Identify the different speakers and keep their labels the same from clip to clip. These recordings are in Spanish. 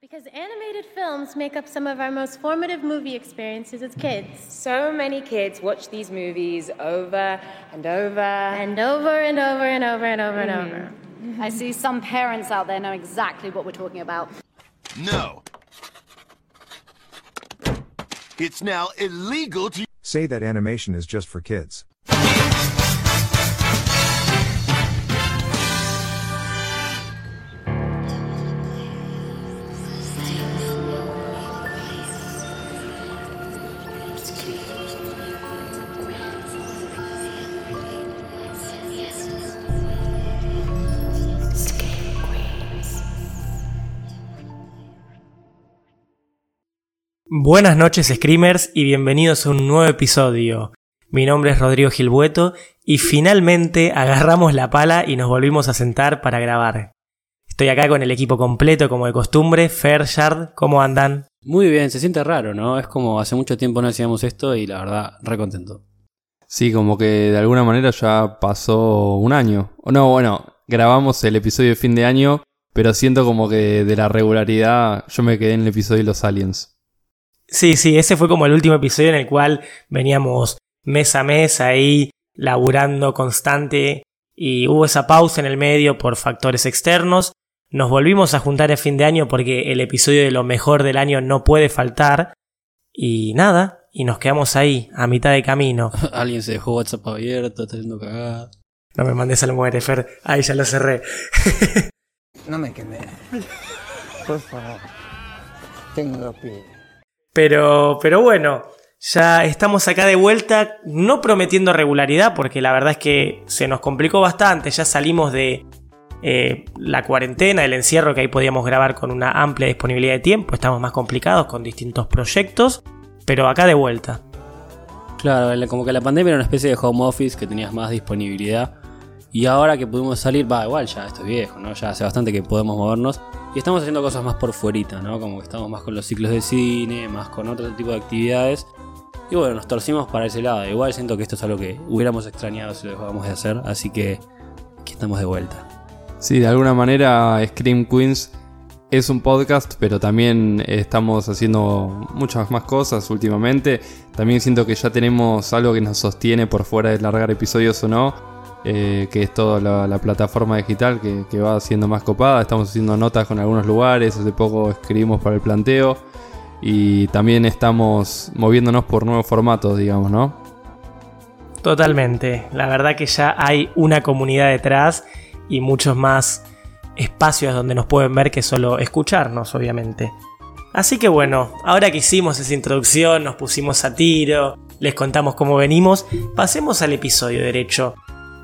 Speaker 1: Because animated films make up some of our most formative movie experiences as kids.
Speaker 2: So many kids watch these movies over and over
Speaker 1: And over and over and over and over and over. Mm.
Speaker 3: I see some parents out there know exactly what we're talking about.
Speaker 4: No. It's now illegal to
Speaker 5: Say that animation is just for kids.
Speaker 6: Buenas noches Screamers y bienvenidos a un nuevo episodio. Mi nombre es Rodrigo Gilbueto y finalmente agarramos la pala y nos volvimos a sentar para grabar. Estoy acá con el equipo completo como de costumbre, Fer, Shard, ¿cómo andan?
Speaker 7: Muy bien, se siente raro, ¿no? Es como hace mucho tiempo no hacíamos esto y la verdad, re contento.
Speaker 8: Sí, como que de alguna manera ya pasó un año. O no, bueno, grabamos el episodio de fin de año, pero siento como que de la regularidad yo me quedé en el episodio de los aliens.
Speaker 6: Sí, sí, ese fue como el último episodio en el cual veníamos mes a mes ahí laburando constante y hubo esa pausa en el medio por factores externos. Nos volvimos a juntar en fin de año porque el episodio de lo mejor del año no puede faltar. Y nada, y nos quedamos ahí, a mitad de camino.
Speaker 7: Alguien se dejó WhatsApp abierto, está haciendo cagada.
Speaker 6: No me mandes al muere, Fer. Ahí ya lo cerré.
Speaker 9: No me quemé. Por favor. Tengo pie.
Speaker 6: Pero, pero bueno, ya estamos acá de vuelta, no prometiendo regularidad, porque la verdad es que se nos complicó bastante. Ya salimos de eh, la cuarentena, el encierro, que ahí podíamos grabar con una amplia disponibilidad de tiempo. Estamos más complicados con distintos proyectos, pero acá de vuelta.
Speaker 7: Claro, la- como que la pandemia era una especie de home office que tenías más disponibilidad. Y ahora que pudimos salir, va, igual ya esto es viejo, ¿no? Ya hace bastante que podemos movernos. Y estamos haciendo cosas más por fuerita, ¿no? Como que estamos más con los ciclos de cine, más con otro tipo de actividades. Y bueno, nos torcimos para ese lado. Igual siento que esto es algo que hubiéramos extrañado si lo dejábamos de hacer. Así que aquí estamos de vuelta.
Speaker 8: Sí, de alguna manera Scream Queens es un podcast, pero también estamos haciendo muchas más cosas últimamente. También siento que ya tenemos algo que nos sostiene por fuera de largar episodios o no, eh, que es toda la, la plataforma digital que, que va siendo más copada. Estamos haciendo notas con algunos lugares, hace poco escribimos para el planteo y también estamos moviéndonos por nuevos formatos, digamos, ¿no?
Speaker 6: Totalmente. La verdad que ya hay una comunidad detrás y muchos más espacios donde nos pueden ver que solo escucharnos, obviamente. Así que bueno, ahora que hicimos esa introducción, nos pusimos a tiro, les contamos cómo venimos, pasemos al episodio derecho.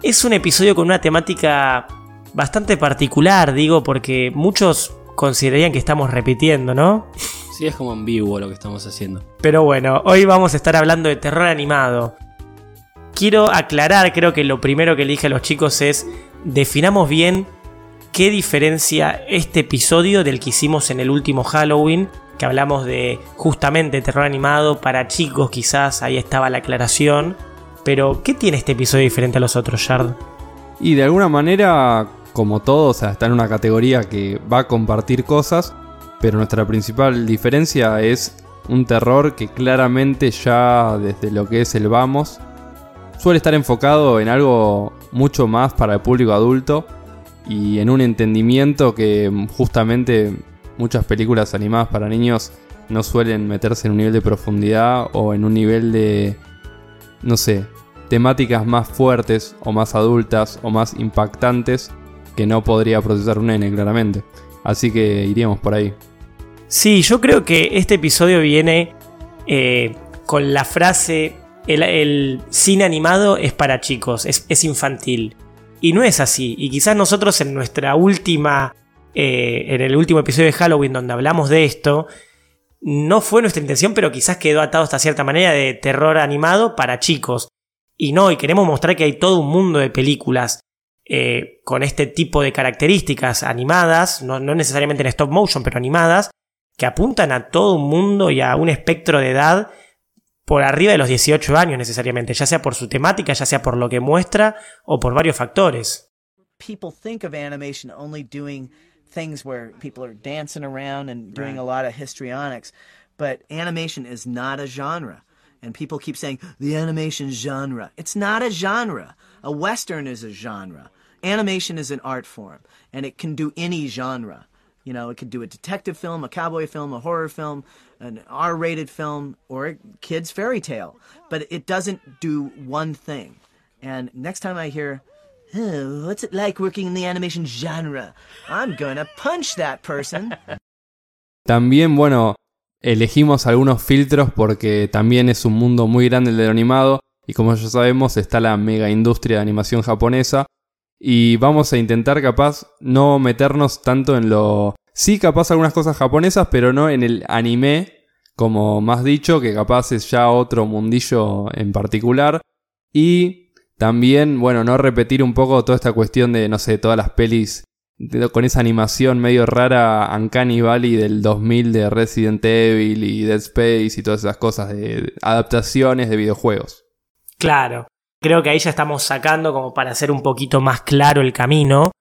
Speaker 6: Es un episodio con una temática bastante particular, digo, porque muchos considerarían que estamos repitiendo, ¿no?
Speaker 7: Sí, es como ambiguo lo que estamos haciendo.
Speaker 6: Pero bueno, hoy vamos a estar hablando de terror animado. Quiero aclarar, creo que lo primero que le dije a los chicos es, definamos bien qué diferencia este episodio del que hicimos en el último Halloween, que hablamos de justamente terror animado para chicos, quizás ahí estaba la aclaración. Pero, ¿qué tiene este episodio diferente a los otros, Shard?
Speaker 8: Y de alguna manera, como todo, está en una categoría que va a compartir cosas, pero nuestra principal diferencia es un terror que claramente ya desde lo que es el vamos, suele estar enfocado en algo mucho más para el público adulto y en un entendimiento que justamente muchas películas animadas para niños no suelen meterse en un nivel de profundidad o en un nivel de, no sé, temáticas más fuertes o más adultas o más impactantes que no podría procesar un nene claramente. Así que iríamos por ahí.
Speaker 6: Sí, yo creo que este episodio viene eh, con la frase, el, cine animado es para chicos, es, es infantil. Y no es así. Y quizás nosotros en nuestra última, eh, en el último episodio de Halloween donde hablamos de esto, no fue nuestra intención, pero quizás quedó atado hasta cierta manera de terror animado para chicos. Y no, y queremos mostrar que hay todo un mundo de películas eh, con este tipo de características animadas, no, necesariamente en stop motion, pero animadas, que apuntan a todo un mundo y a un espectro de edad por arriba de los 18 años necesariamente, ya sea por su temática, ya sea por lo que muestra o por varios factores.
Speaker 10: Things where people are dancing around and doing a lot of histrionics. But animation is not a genre. And people keep saying, the animation genre. It's not a genre. A Western is a genre. Animation is an art form, and it can do any genre. You know, it could do a detective film, a cowboy film, a horror film, an R rated film, or a kid's fairy tale. But it doesn't do one thing. And next time I hear, oh, what's it like working in the animation genre? I'm gonna punch that person.
Speaker 8: También, bueno, elegimos algunos filtros porque también es un mundo muy grande el del animado y como ya sabemos está la mega industria de animación japonesa y vamos a intentar capaz no meternos tanto en lo... Sí, capaz algunas cosas japonesas, pero no en el anime, como más dicho, que capaz es ya otro mundillo en particular. Y también, bueno, no repetir un poco toda esta cuestión de, no sé, todas las pelis con esa animación medio rara Uncanny Valley del 2000 de Resident Evil y Dead Space y todas esas cosas de adaptaciones de videojuegos.
Speaker 6: Claro. Creo que ahí ya estamos sacando como para hacer un poquito más claro el camino.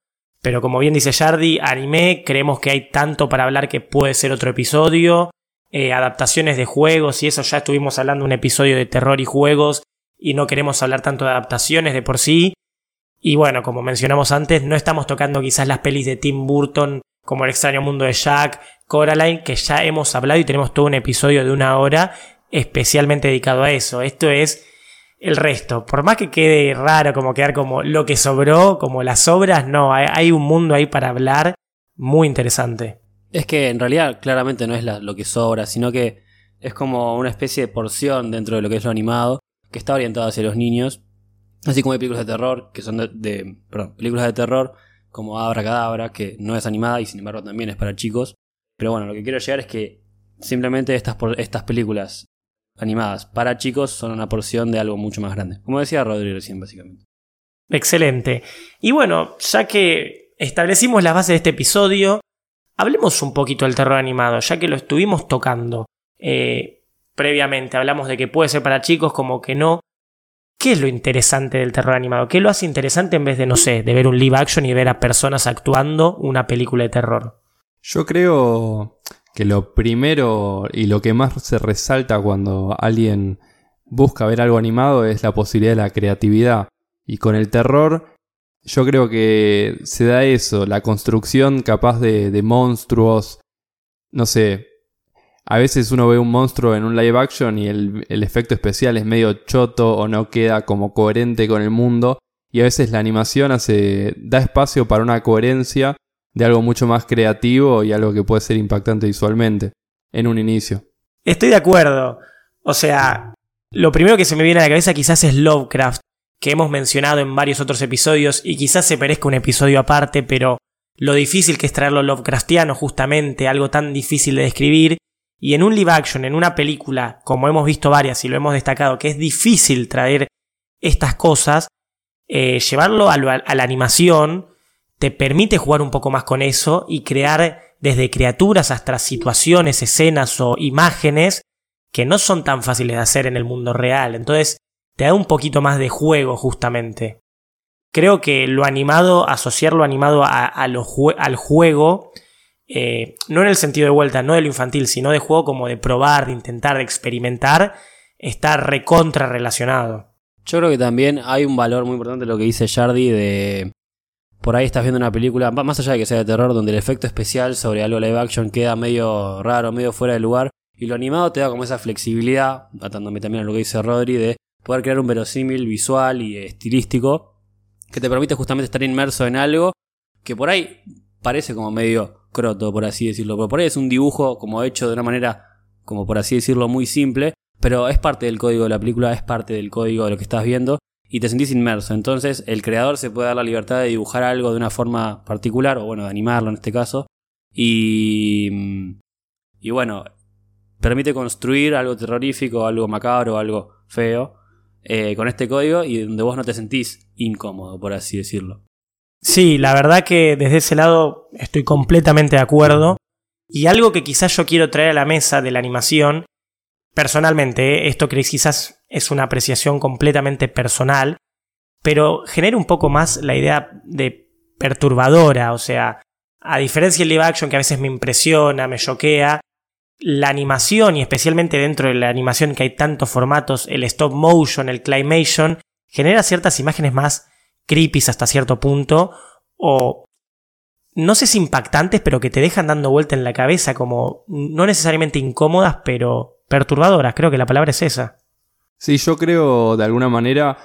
Speaker 6: Pero como bien dice Yardi, anime, creemos que hay tanto para hablar que puede ser otro episodio. Eh, adaptaciones de juegos y eso ya estuvimos hablando un episodio de terror y juegos y no queremos hablar tanto de adaptaciones de por sí. Y bueno, como mencionamos antes, no estamos tocando quizás las pelis de Tim Burton como El extraño mundo de Jack, Coraline, que ya hemos hablado y tenemos todo un episodio de una hora especialmente dedicado a eso. Esto es el resto. Por más que quede raro como quedar como lo que sobró, como las obras, no, hay, un mundo ahí para hablar muy interesante.
Speaker 7: Es que en realidad claramente no es la- lo que sobra, sino que es como una especie de porción dentro de lo que es lo animado, que está orientado hacia los niños. Así como hay películas de terror, que son de, perdón, películas de terror como Abra Cadabra, que no es animada y sin embargo también es para chicos. Pero bueno, lo que quiero llegar es que simplemente estas, estas películas animadas para chicos son una porción de algo mucho más grande. Como decía Rodri recién, básicamente.
Speaker 6: Excelente. Y bueno, ya que establecimos las bases de este episodio, hablemos un poquito del terror animado, ya que lo estuvimos tocando eh, previamente. Hablamos de que puede ser para chicos como que no. ¿Qué es lo interesante del terror animado? ¿Qué lo hace interesante en vez de, no sé, de ver un live action y ver a personas actuando una película de terror?
Speaker 8: Yo creo que lo primero y lo que más se resalta cuando alguien busca ver algo animado es la posibilidad de la creatividad. Y con el terror, yo creo que se da eso, la construcción capaz de, de monstruos. No sé, a veces uno ve un monstruo en un live action y el, el efecto especial es medio choto o no queda como coherente con el mundo. Y a veces la animación hace, da espacio para una coherencia de algo mucho más creativo y algo que puede ser impactante visualmente en un inicio.
Speaker 6: Estoy de acuerdo. O sea, lo primero que se me viene a la cabeza quizás es Lovecraft, que hemos mencionado en varios otros episodios y quizás se merezca un episodio aparte, pero lo difícil que es traerlo Lovecraftiano justamente, algo tan difícil de describir, y en un live action, en una película, como hemos visto varias y lo hemos destacado, que es difícil traer estas cosas, eh, llevarlo a, a la animación te permite jugar un poco más con eso y crear desde criaturas hasta situaciones, escenas o imágenes que no son tan fáciles de hacer en el mundo real. Entonces te da un poquito más de juego justamente. Creo que lo animado, asociar lo animado al juego, eh, no en el sentido de vuelta, no de lo infantil, sino de juego como de probar, de intentar, de experimentar, está recontra relacionado.
Speaker 7: Yo creo que también hay un valor muy importante lo que dice Jardy de... Por ahí estás viendo una película, más allá de que sea de terror, donde el efecto especial sobre algo live action queda medio raro, medio fuera de lugar, y lo animado te da como esa flexibilidad, atándome también a lo que dice Rodri, de poder crear un verosímil visual y estilístico que te permite justamente estar inmerso en algo que por ahí parece como medio croto, por así decirlo, pero por ahí es un dibujo como hecho de una manera, como por así decirlo, muy simple, pero es parte del código de la película, es parte del código de lo que estás viendo y te sentís inmerso. Entonces el creador se puede dar la libertad de dibujar algo de una forma particular, o bueno, de animarlo en este caso, y, y bueno, permite construir algo terrorífico, algo macabro, algo feo, eh, con este código y donde vos no te sentís incómodo, por así decirlo.
Speaker 6: Sí, la verdad que desde ese lado estoy completamente de acuerdo. Y algo que quizás yo quiero traer a la mesa de la animación, personalmente, ¿eh? esto que quizás es una apreciación completamente personal, pero genera un poco más la idea de perturbadora, o sea, a diferencia del live action que a veces me impresiona, me choquea, la animación y especialmente dentro de la animación que hay tantos formatos, el stop motion, el claymation, genera ciertas imágenes más creepy hasta cierto punto o no sé si impactantes, pero que te dejan dando vuelta en la cabeza como no necesariamente incómodas, pero perturbadoras, creo que la palabra es esa.
Speaker 8: Sí, yo creo de alguna manera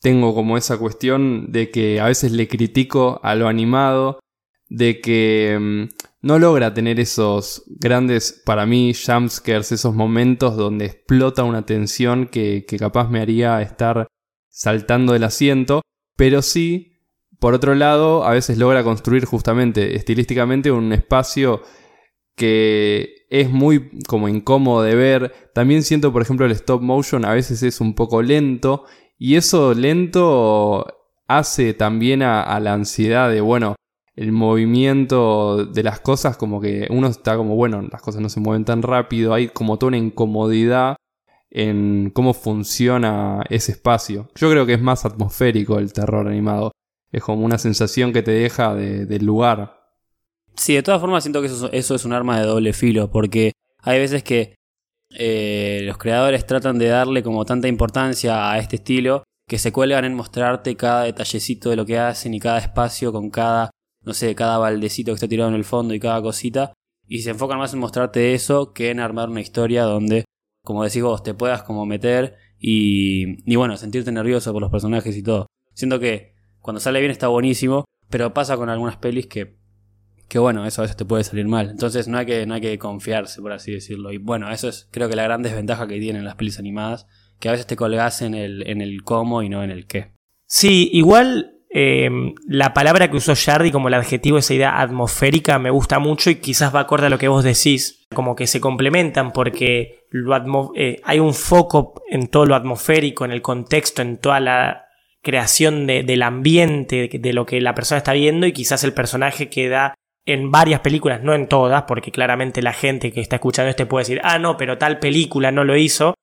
Speaker 8: tengo como esa cuestión de que a veces le critico a lo animado, de que mm, no logra tener esos grandes, para mí, jumpscares, esos momentos donde explota una tensión que, que capaz me haría estar saltando del asiento, pero sí, por otro lado, a veces logra construir justamente estilísticamente un espacio que es muy como incómodo de ver. También siento, por ejemplo, el stop motion a veces es un poco lento y eso lento hace también a, la ansiedad de, bueno, el movimiento de las cosas, como que uno está como, bueno, las cosas no se mueven tan rápido, hay como toda una incomodidad en cómo funciona ese espacio. Yo creo que es más atmosférico el terror animado. Es como una sensación que te deja del lugar.
Speaker 7: Sí, de todas formas siento que eso, eso, es un arma de doble filo, porque hay veces que eh, los creadores tratan de darle como tanta importancia a este estilo que se cuelgan en mostrarte cada detallecito de lo que hacen y cada espacio con cada, no sé, cada baldecito que está tirado en el fondo y cada cosita. Y se enfocan más en mostrarte eso que en armar una historia donde, como decís vos, te puedas como meter y, y bueno, sentirte nervioso por los personajes y todo. Siento que cuando sale bien está buenísimo, pero pasa con algunas pelis que que bueno, eso a veces te puede salir mal. Entonces no hay que, no hay que confiarse, por así decirlo. Y bueno, eso es creo que la gran desventaja que tienen las pelis animadas, que a veces te colgas en el, en el cómo y no en el qué.
Speaker 6: Sí, igual eh, la palabra que usó Jardy como el adjetivo, esa idea atmosférica, me gusta mucho y quizás va acorde a lo que vos decís. Como que se complementan porque lo eh, hay un foco en todo lo atmosférico, en el contexto, en toda la creación del ambiente, de lo que la persona está viendo y quizás el personaje queda en varias películas, no en todas, porque claramente la gente que está escuchando este puede decir, ah, no, pero tal película no lo hizo,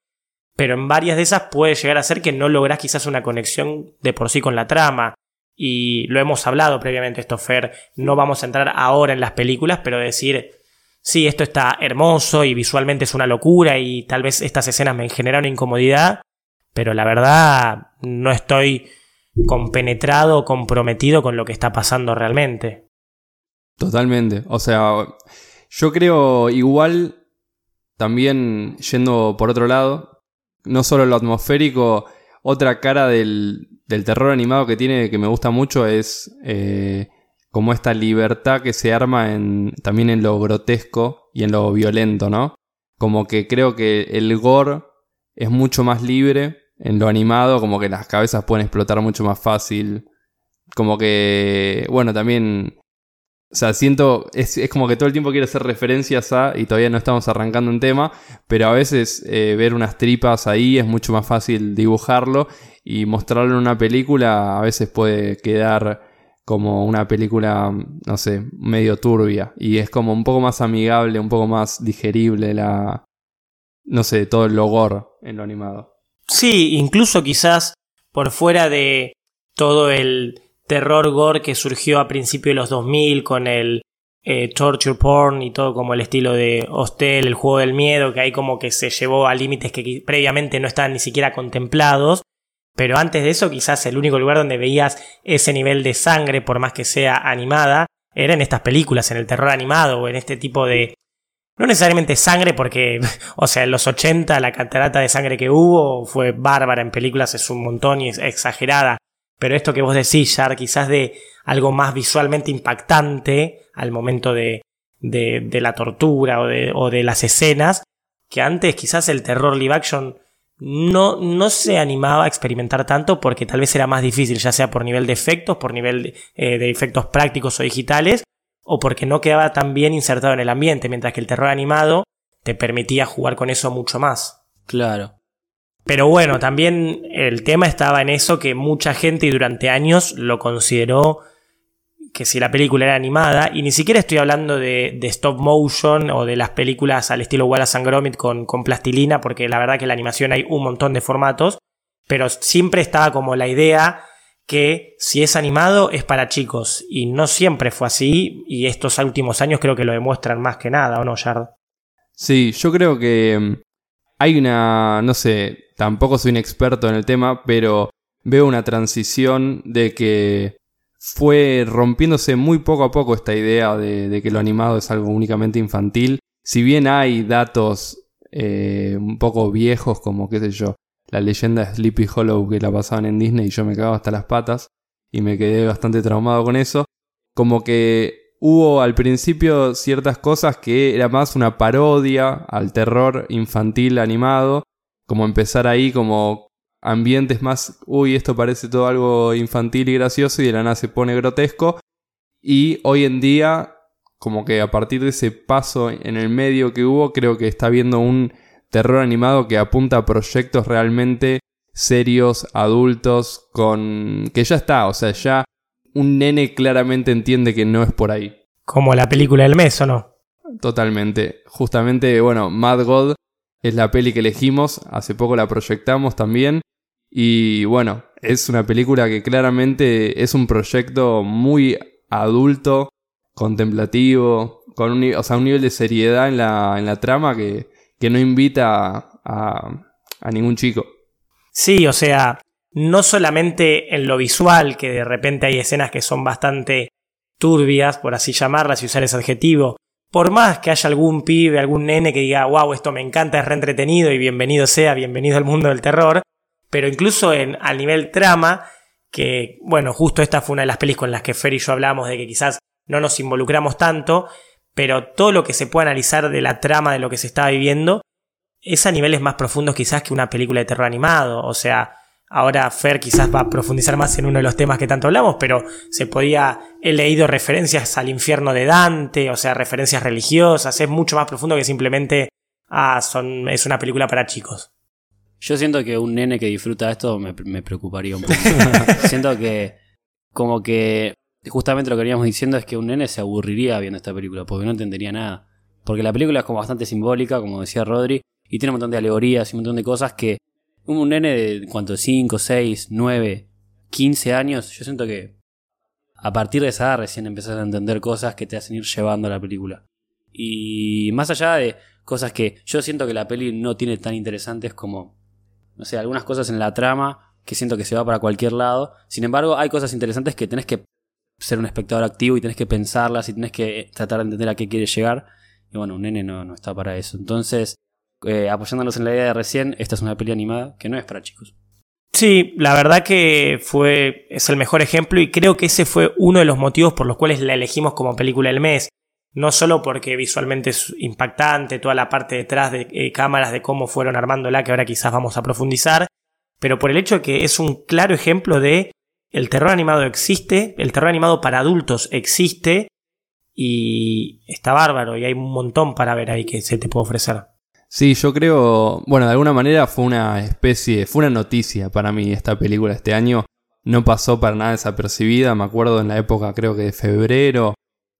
Speaker 6: pero en varias de esas puede llegar a ser que no logras quizás una conexión de por sí con la trama. Y lo hemos hablado previamente, esto, Fer, no vamos a entrar ahora en las películas, pero decir, sí, esto está hermoso y visualmente es una locura y tal vez estas escenas me generaron incomodidad, pero la verdad no estoy compenetrado o comprometido con lo que está pasando realmente.
Speaker 8: Totalmente. O sea, yo creo igual, también yendo por otro lado, no solo lo atmosférico, otra cara del, del terror animado que tiene que me gusta mucho es eh, como esta libertad que se arma en, también en lo grotesco y en lo violento, ¿no? Como que creo que el gore es mucho más libre en lo animado, como que las cabezas pueden explotar mucho más fácil. Como que, bueno, también o sea, siento, es, como que todo el tiempo quiero hacer referencias a, y todavía no estamos arrancando un tema, pero a veces eh, ver unas tripas ahí es mucho más fácil dibujarlo y mostrarlo en una película a veces puede quedar como una película, no sé, medio turbia y es como un poco más amigable, un poco más digerible la, no sé, todo el logor en lo animado.
Speaker 6: Sí, incluso quizás por fuera de todo el terror gore que surgió a principios de los 2000 con el eh, torture porn y todo como el estilo de Hostel, el juego del miedo, que ahí como que se llevó a límites que previamente no estaban ni siquiera contemplados. Pero antes de eso, quizás el único lugar donde veías ese nivel de sangre, por más que sea animada, era en estas películas, en el terror animado o en este tipo de... No necesariamente sangre, porque, o sea, en los 80 la catarata de sangre que hubo fue bárbara en películas, es un montón y es exagerada. Pero esto que vos decís, ya quizás de algo más visualmente impactante al momento de, de, la tortura de, o de, las escenas, que antes quizás el terror live action no, no se animaba a experimentar tanto porque tal vez era más difícil, ya sea por nivel de efectos, por nivel de, eh, de efectos prácticos o digitales, o porque no quedaba tan bien insertado en el ambiente, mientras que el terror animado te permitía jugar con eso mucho más.
Speaker 7: Claro.
Speaker 6: Pero bueno, también el tema estaba en eso que mucha gente y durante años lo consideró que si la película era animada, y ni siquiera estoy hablando de, stop motion o de las películas al estilo Wallace and Gromit con, plastilina, porque la verdad que en la animación hay un montón de formatos, pero siempre estaba como la idea que si es animado es para chicos. Y no siempre fue así. Y estos últimos años creo que lo demuestran más que nada, ¿o no, Yard?
Speaker 8: Sí, yo creo que mm, hay una, no sé, tampoco soy un experto en el tema, pero veo una transición de que fue rompiéndose muy poco a poco esta idea de, que lo animado es algo únicamente infantil. Si bien hay datos eh, un poco viejos, como qué sé yo, la leyenda de Sleepy Hollow que la pasaban en Disney y yo me cagaba hasta las patas y me quedé bastante traumado con eso, como que hubo al principio ciertas cosas que era más una parodia al terror infantil animado, como empezar ahí como ambientes más, uy, esto parece todo algo infantil y gracioso y de la nada se pone grotesco. Y hoy en día, como que a partir de ese paso en el medio que hubo, creo que está viendo un terror animado que apunta a proyectos realmente serios, adultos, con... que ya está, o sea, ya un nene claramente entiende que no es por ahí.
Speaker 6: Como la película del mes, ¿o no?
Speaker 8: Totalmente. Justamente, bueno, Mad God es la peli que elegimos, hace poco la proyectamos también. Y bueno, es una película que claramente es un proyecto muy adulto, contemplativo, con un, o sea, un nivel de seriedad en la, en la trama que, que no invita a, a ningún chico.
Speaker 6: Sí, o sea, no solamente en lo visual, que de repente hay escenas que son bastante turbias, por así llamarlas y usar ese adjetivo. Por más que haya algún pibe, algún nene que diga, wow, esto me encanta, es reentretenido y bienvenido sea, bienvenido al mundo del terror, pero incluso en, al nivel trama, que bueno, justo esta fue una de las pelis con las que Fer y yo hablamos de que quizás no nos involucramos tanto, pero todo lo que se puede analizar de la trama de lo que se estaba viviendo es a niveles más profundos quizás que una película de terror animado. O sea, ahora Fer quizás va a profundizar más en uno de los temas que tanto hablamos, pero se podía, he leído referencias al infierno de Dante, o sea, referencias religiosas, es mucho más profundo que simplemente, ah, son, es una película para chicos.
Speaker 7: Yo siento que un nene que disfruta esto me, me preocuparía un poco. siento que, como que, justamente lo que veníamos diciendo es que un nene se aburriría viendo esta película, porque no entendería nada. Porque la película es como bastante simbólica, como decía Rodri, y tiene un montón de alegorías y un montón de cosas que un nene de cuanto 5, 6, 9, 15 años, yo siento que a partir de esa edad recién empezás a entender cosas que te hacen ir llevando a la película. Y más allá de cosas que yo siento que la peli no tiene tan interesantes como no sé, algunas cosas en la trama que siento que se va para cualquier lado. Sin embargo, hay cosas interesantes que tenés que ser un espectador activo y tenés que pensarlas y tenés que tratar de entender a qué quiere llegar. Y bueno, un nene no, no está para eso. Entonces, eh, apoyándonos en la idea de recién, esta es una peli animada que no es para chicos.
Speaker 6: Sí, la verdad que fue es el mejor ejemplo y creo que ese fue uno de los motivos por los cuales la elegimos como película del mes no solo porque visualmente es impactante, toda la parte detrás de eh, cámaras de cómo fueron armándola, que ahora quizás vamos a profundizar, pero por el hecho de que es un claro ejemplo de el terror animado existe, el terror animado para adultos existe y está bárbaro y hay un montón para ver ahí que se te puede ofrecer.
Speaker 8: Sí, yo creo, bueno, de alguna manera fue una especie, fue una noticia para mí esta película este año. No pasó para nada desapercibida, me acuerdo en la época creo que de febrero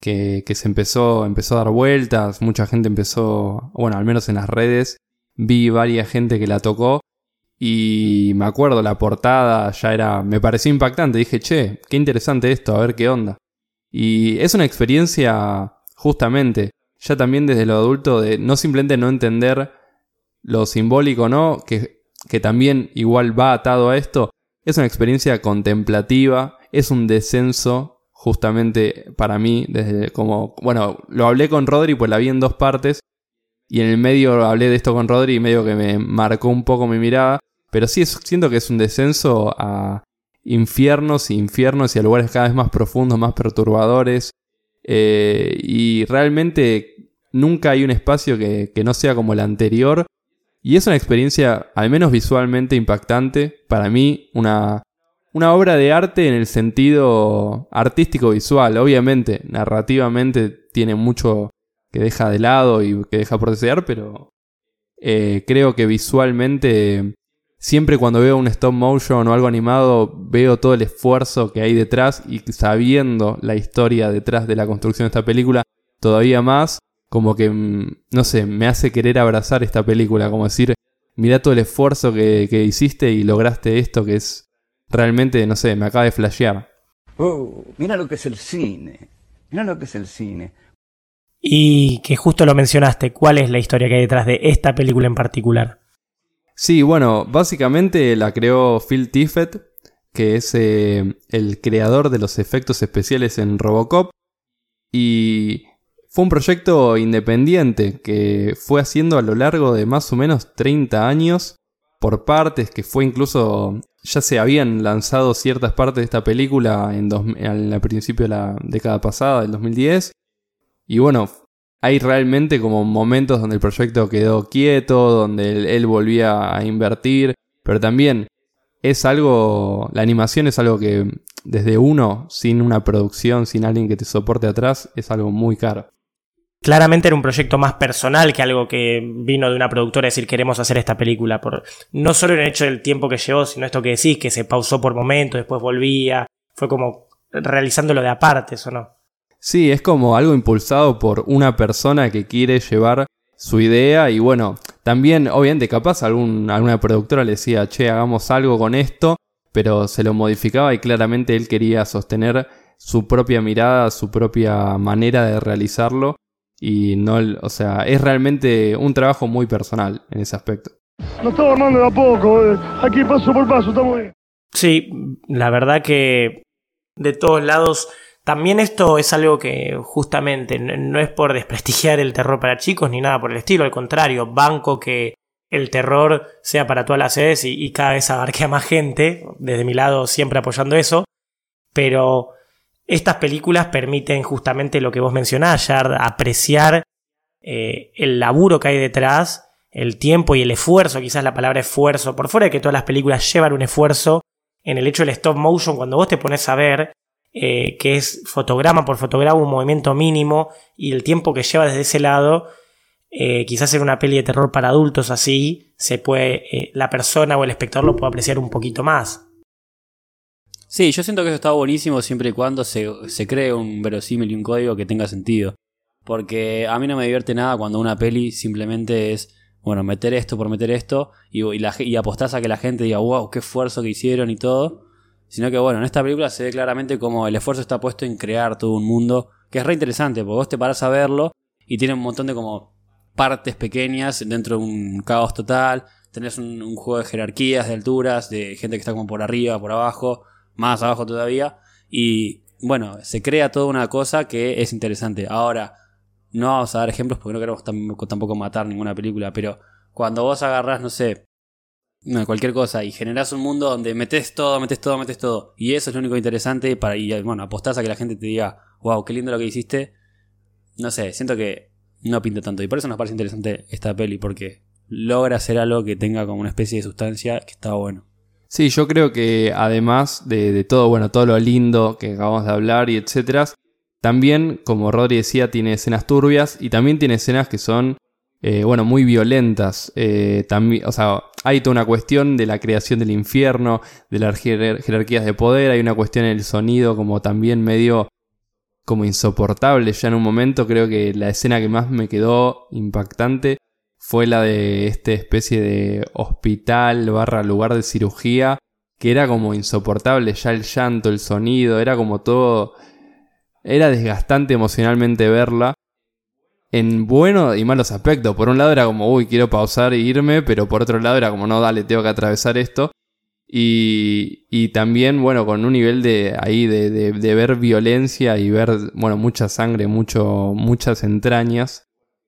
Speaker 8: que, se empezó, empezó a dar vueltas, mucha gente empezó, bueno, al menos en las redes, vi varias gente que la tocó y me acuerdo, la portada ya era, me pareció impactante, dije, che, qué interesante esto, a ver qué onda. Y es una experiencia, justamente, ya también desde lo adulto, de no simplemente no entender lo simbólico, ¿no? Que, que también igual va atado a esto, es una experiencia contemplativa, es un descenso justamente para mí, desde como, bueno, lo hablé con Rodri, pues la vi en dos partes, y en el medio hablé de esto con Rodri y medio que me marcó un poco mi mirada, pero sí siento que es un descenso a infiernos y infiernos y a lugares cada vez más profundos, más perturbadores, eh, y realmente nunca hay un espacio que, que no sea como el anterior, y es una experiencia, al menos visualmente, impactante. Para mí, una una obra de arte en el sentido artístico visual. Obviamente, narrativamente tiene mucho que deja de lado y que deja por desear, pero eh, creo que visualmente, siempre cuando veo un stop motion o algo animado, veo todo el esfuerzo que hay detrás y sabiendo la historia detrás de la construcción de esta película, todavía más, como que, mm, no sé, me hace querer abrazar esta película, como decir, mira todo el esfuerzo que hiciste y lograste esto que es realmente, no sé, me acaba de flashear.
Speaker 11: Oh, mira lo que es el cine. Mira lo que es el cine.
Speaker 6: Y que justo lo mencionaste, ¿cuál es la historia que hay detrás de esta película en particular?
Speaker 8: Sí, bueno, básicamente la creó Phil Tippett, que es eh, el creador de los efectos especiales en Robocop. Y fue un proyecto independiente que fue haciendo a lo largo de más o menos 30 años por partes, que fue incluso, ya se habían lanzado ciertas partes de esta película en dos, al principio de la década pasada, del 2010. Y bueno, hay realmente como momentos donde el proyecto quedó quieto, donde él, él volvía a invertir, pero también es algo, la animación es algo que desde uno, sin una producción, sin alguien que te soporte atrás, es algo muy caro.
Speaker 6: Claramente era un proyecto más personal que algo que vino de una productora decir queremos hacer esta película. Por, no solo el hecho del tiempo que llevó, sino esto que decís, que se pausó por momentos, después volvía. Fue como realizándolo de aparte, ¿o no?
Speaker 8: Sí, es como algo impulsado por una persona que quiere llevar su idea y bueno, también obviamente capaz alguna productora le decía, che, hagamos algo con esto, pero se lo modificaba y claramente él quería sostener su propia mirada, su propia manera de realizarlo y no, o sea, es realmente un trabajo muy personal en ese aspecto.
Speaker 12: Lo estamos armando de a poco, eh. aquí paso por paso, estamos bien.
Speaker 6: Sí, la verdad que de todos lados también esto es algo que justamente no es por desprestigiar el terror para chicos ni nada por el estilo, al contrario, banco que el terror sea para todas las edades y, cada vez abarque a más gente, desde mi lado siempre apoyando eso, pero estas películas permiten justamente lo que vos mencionás, ya apreciar eh, el laburo que hay detrás, el tiempo y el esfuerzo, quizás la palabra esfuerzo, por fuera de que todas las películas llevan un esfuerzo, en el hecho del stop motion, cuando vos te pones a ver eh, que es fotograma por fotograma, un movimiento mínimo y el tiempo que lleva desde ese lado, eh, quizás en una peli de terror para adultos así, se puede, eh, la persona o el espectador lo puede apreciar un poquito más.
Speaker 7: Sí, yo siento que eso está buenísimo siempre y cuando se, se cree un verosímil y un código que tenga sentido. Porque a mí no me divierte nada cuando una peli simplemente es, bueno, meter esto por meter esto y, y, apostás a que la gente diga, wow, qué esfuerzo que hicieron y todo. Sino que bueno, en esta película se ve claramente como el esfuerzo está puesto en crear todo un mundo que es re interesante, porque vos te parás a verlo y tiene un montón de como partes pequeñas dentro de un caos total. Tenés un, juego de jerarquías, de alturas, de gente que está como por arriba, por abajo, más abajo todavía. Y bueno, se crea toda una cosa que es interesante. Ahora, no vamos a dar ejemplos porque no queremos tampoco matar ninguna película, pero cuando vos agarrás, no sé, cualquier cosa y generas un mundo donde metes todo, metes todo, metes todo. Y eso es lo único interesante para, y bueno, apostás a que la gente te diga, wow, qué lindo lo que hiciste. No sé, siento que no pinta tanto. Y por eso nos parece interesante esta peli, porque logra hacer algo que tenga como una especie de sustancia que está bueno.
Speaker 8: Sí, yo creo que además de, todo, bueno, todo lo lindo que acabamos de hablar y etcétera, también, como Rodri decía, tiene escenas turbias y también tiene escenas que son eh, bueno, muy violentas. Eh, o sea, hay toda una cuestión de la creación del infierno, de las jerarquías de poder, hay una cuestión en el sonido como también medio como insoportable. Ya en un momento creo que la escena que más me quedó impactante fue la de esta especie de hospital barra lugar de cirugía, que era como insoportable, ya el llanto, el sonido, era como todo... Era desgastante emocionalmente verla en buenos y malos aspectos. Por un lado era como, uy, quiero pausar e irme, pero por otro lado era como, no, dale, tengo que atravesar esto. Y, y también, bueno, con un nivel de ahí de, de, ver violencia y ver, bueno, mucha sangre, mucho, muchas entrañas,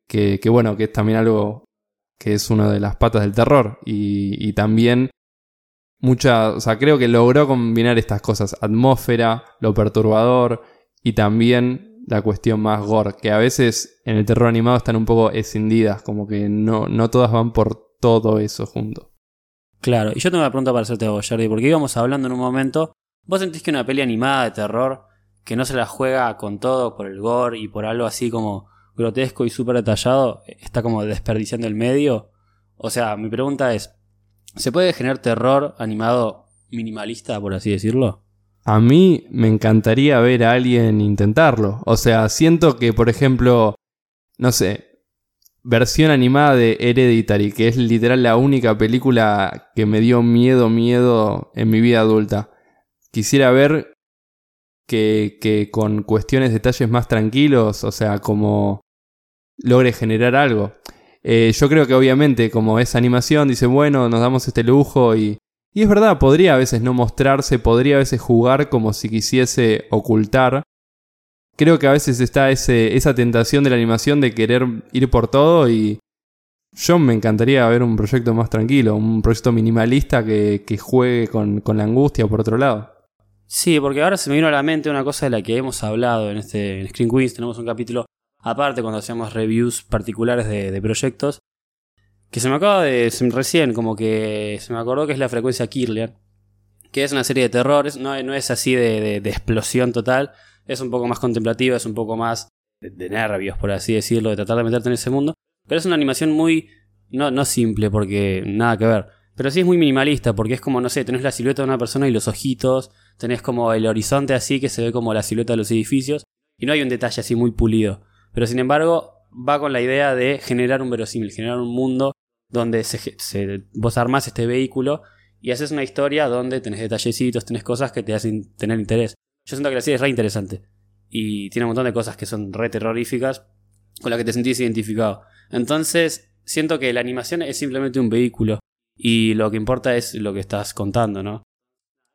Speaker 8: que, que, bueno, que es también algo que es una de las patas del terror. Y, y también mucha, o sea, creo que logró combinar estas cosas, atmósfera, lo perturbador y también la cuestión más gore, que a veces en el terror animado están un poco escindidas, como que no, no todas van por todo eso junto.
Speaker 7: Claro, y yo tengo una pregunta para hacerte vos, Jordi, porque íbamos hablando en un momento, ¿vos sentís que una peli animada de terror que no se la juega con todo por el gore y por algo así como grotesco y súper detallado, está como desperdiciando el medio? O sea, mi pregunta es, ¿se puede generar terror animado minimalista, por así decirlo?
Speaker 8: A mí me encantaría ver a alguien intentarlo. O sea, siento que, por ejemplo, no sé, versión animada de Hereditary, que es literal la única película que me dio miedo, miedo en mi vida adulta. quisiera ver que, que con cuestiones, detalles más tranquilos, o sea, como logre generar algo. Eh, yo creo que obviamente como es animación, dice, bueno, nos damos este lujo y... Y es verdad, podría a veces no mostrarse, podría a veces jugar como si quisiese ocultar. Creo que a veces está ese, esa tentación de la animación de querer ir por todo y yo me encantaría ver un proyecto más tranquilo, un proyecto minimalista que, que juegue con, con la angustia por otro lado.
Speaker 7: Sí, porque ahora se me vino a la mente una cosa de la que hemos hablado en este en Screen Queens. Tenemos un capítulo aparte cuando hacíamos reviews particulares de, proyectos. Que se me acaba de. recién, como que se me acordó que es la frecuencia Kirlian. Que es una serie de terrores. No, es así de, de- de explosión total. Es un poco más contemplativa, es un poco más de, de nervios, por así decirlo, de tratar de meterte en ese mundo. Pero es una animación muy. No, no simple, porque nada que ver. Pero sí es muy minimalista, porque es como, no sé, tenés la silueta de una persona y los ojitos. Tenés como el horizonte así, que se ve como la silueta de los edificios. Y no hay un detalle así muy pulido. Pero sin embargo, va con la idea de generar un verosímil, generar un mundo donde se, se- vos armás este vehículo y haces una historia donde tenés detallecitos, tenés cosas que te hacen tener interés. Yo siento que la serie es re interesante y tiene un montón de cosas que son re terroríficas con las que te sentís identificado. Entonces, siento que la animación es simplemente un vehículo y lo que importa es lo que estás contando, ¿no?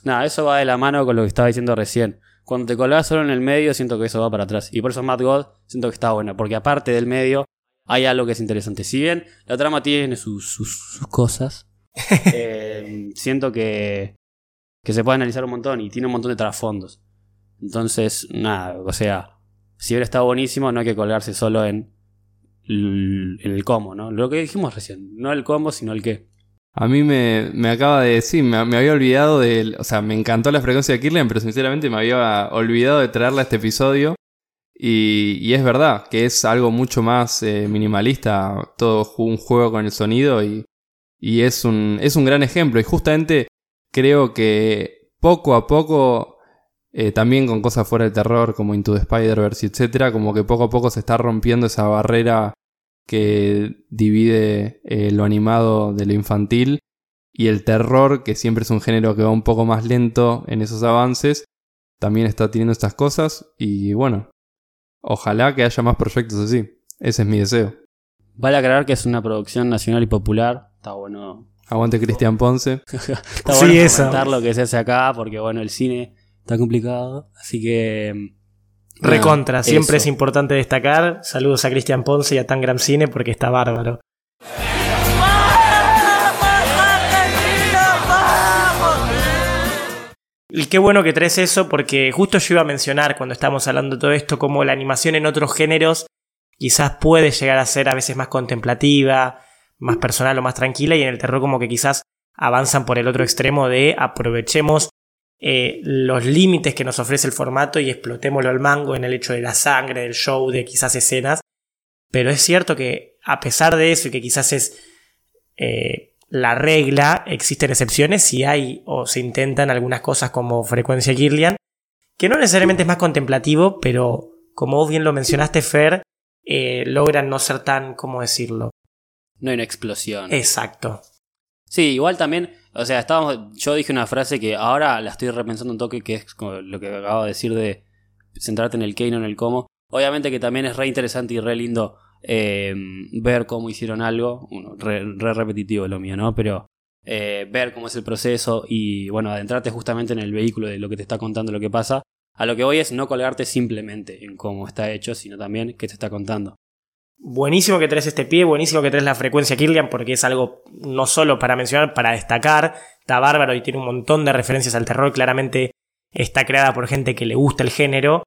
Speaker 7: Nada, eso va de la mano con lo que estaba diciendo recién. Cuando te colgás solo en el medio, siento que eso va para atrás. Y por eso Mad God siento que está buena, porque aparte del medio, hay algo que es interesante. Si bien la trama tiene sus, sus- sus cosas, eh, siento que, que se puede analizar un montón y tiene un montón de trasfondos. Entonces, nada, o sea, si hubiera estado buenísimo, no hay que colgarse solo en, l- en el cómo, ¿no? Lo que dijimos recién, no el cómo, sino el qué.
Speaker 8: A mí me, me acaba de decir, me, había olvidado de. O sea, me encantó la frecuencia de Kirlian, pero sinceramente me había olvidado de traerla a este episodio. Y, y es verdad que es algo mucho más eh, minimalista, todo un juego con el sonido y, y es, un, es un gran ejemplo. Y justamente creo que poco a poco, eh, también con cosas fuera de terror como Into the Spider-Verse, etc., como que poco a poco se está rompiendo esa barrera que divide eh, lo animado de lo infantil y el terror, que siempre es un género que va un poco más lento en esos avances, también está teniendo estas cosas y bueno, ojalá que haya más proyectos así. Ese es mi deseo.
Speaker 7: Vale aclarar que es una producción nacional y popular. Está bueno.
Speaker 8: Aguante Cristian Ponce.
Speaker 7: Está
Speaker 6: Sí,
Speaker 7: bueno comentar lo que se hace acá, porque bueno, el cine está complicado. Así que.
Speaker 6: Recontra, siempre es importante destacar. Saludos a Cristian Ponce y a Tangram Cine porque está bárbaro. Y qué bueno que traes eso porque justo yo iba a mencionar cuando estábamos hablando de todo esto como la animación en otros géneros quizás puede llegar a ser a veces más contemplativa, más personal o más tranquila y en el terror como que quizás avanzan por el otro extremo de aprovechemos eh, los límites que nos ofrece el formato y explotémoslo al mango en el hecho de la sangre, del show, de quizás escenas. Pero es cierto que a pesar de eso y que quizás es eh, la regla, existen excepciones y hay o se intentan algunas cosas como frecuencia Kirlian, que no necesariamente es más contemplativo, pero como vos bien lo mencionaste, Fer, eh, logran no ser tan, ¿cómo decirlo?
Speaker 7: No hay una explosión.
Speaker 6: Exacto.
Speaker 7: Sí, igual también, o sea, estábamos, yo dije una frase que ahora la estoy repensando un toque, que es como lo que acabo de decir de centrarte en el qué y no en el cómo. Obviamente que también es re interesante y re lindo eh, ver cómo hicieron algo, uno, re, re repetitivo lo mío, ¿no? Pero eh, ver cómo es el proceso y, bueno, adentrarte justamente en el vehículo de lo que te está contando lo que pasa. A lo que voy es no colgarte simplemente en cómo está hecho, sino también qué te está contando.
Speaker 6: Buenísimo que traes este pie, buenísimo que traes la frecuencia Kirlian, porque es algo no solo para mencionar, para destacar. Está bárbaro y tiene un montón de referencias al terror. Claramente está creada por gente que le gusta el género.